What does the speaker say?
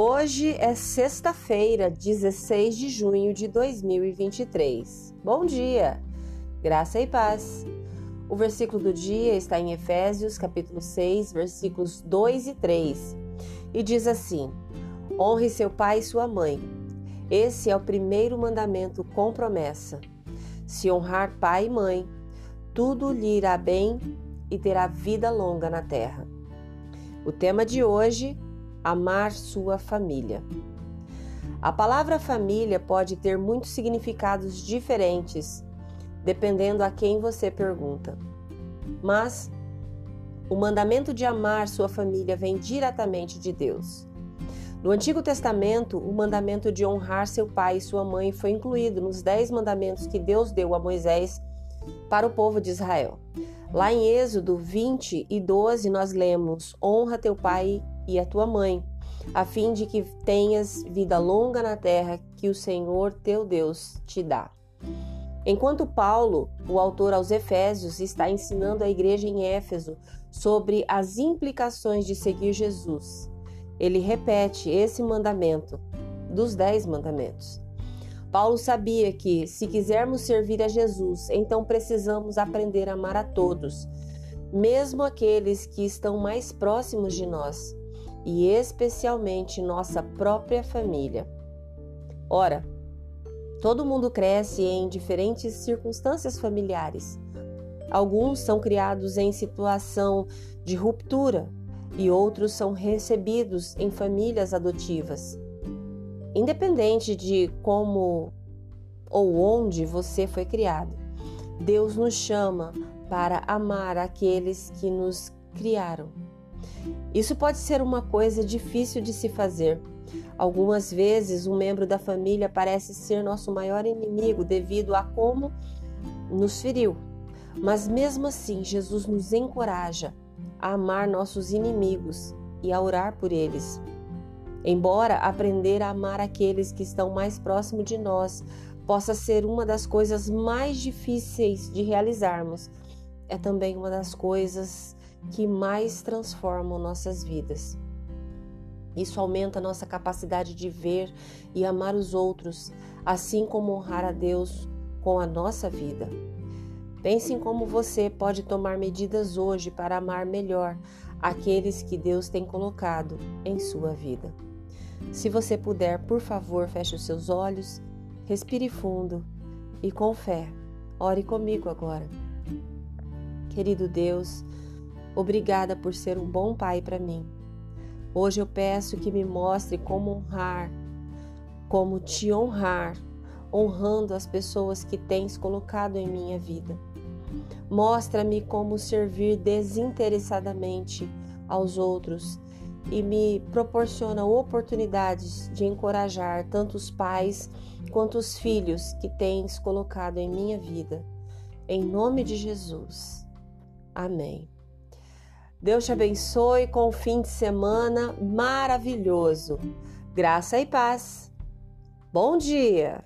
Hoje é sexta-feira, 16 de junho de 2023. Bom dia, graça e paz. O versículo do dia está em Efésios, capítulo 6, versículos 2 e 3, e diz assim: Honre seu pai e sua mãe. Esse é o primeiro mandamento com promessa. Se honrar pai e mãe, tudo lhe irá bem e terá vida longa na terra. O tema de hoje amar sua família. A palavra família pode ter muitos significados diferentes, dependendo a quem você pergunta. Mas o mandamento de amar sua família vem diretamente de Deus. No Antigo Testamento, o mandamento de honrar seu pai e sua mãe foi incluído nos dez mandamentos que Deus deu a Moisés para o povo de Israel. Lá em Êxodo 20 e 12, nós lemos: Honra teu pai e a tua mãe, a fim de que tenhas vida longa na terra que o Senhor teu Deus te dá. Enquanto Paulo, o autor aos Efésios, está ensinando a igreja em Éfeso sobre as implicações de seguir Jesus, ele repete esse mandamento dos Dez Mandamentos. Paulo sabia que, se quisermos servir a Jesus, então precisamos aprender a amar a todos, mesmo aqueles que estão mais próximos de nós, e especialmente nossa própria família. Ora, todo mundo cresce em diferentes circunstâncias familiares. Alguns são criados em situação de ruptura e outros são recebidos em famílias adotivas. Independente de como ou onde você foi criado, Deus nos chama para amar aqueles que nos criaram. Isso pode ser uma coisa difícil de se fazer. Algumas vezes, um membro da família parece ser nosso maior inimigo devido a como nos feriu. Mas mesmo assim, Jesus nos encoraja a amar nossos inimigos e a orar por eles. Embora aprender a amar aqueles que estão mais próximos de nós possa ser uma das coisas mais difíceis de realizarmos, é também uma das coisas que mais transformam nossas vidas. Isso aumenta nossa capacidade de ver e amar os outros, assim como honrar a Deus com a nossa vida. Pense em como você pode tomar medidas hoje para amar melhor aqueles que Deus tem colocado em sua vida. Se você puder, por favor, feche os seus olhos, respire fundo e com fé, ore comigo agora. Querido Deus, Obrigada por ser um bom pai para mim. Hoje eu peço que me mostre como honrar, como te honrar, honrando as pessoas que tens colocado em minha vida. Mostra-me como servir desinteressadamente aos outros e me proporciona oportunidades de encorajar tanto os pais quanto os filhos que tens colocado em minha vida. Em nome de Jesus. Amém. Deus te abençoe com um fim de semana maravilhoso. Graça e paz. Bom dia!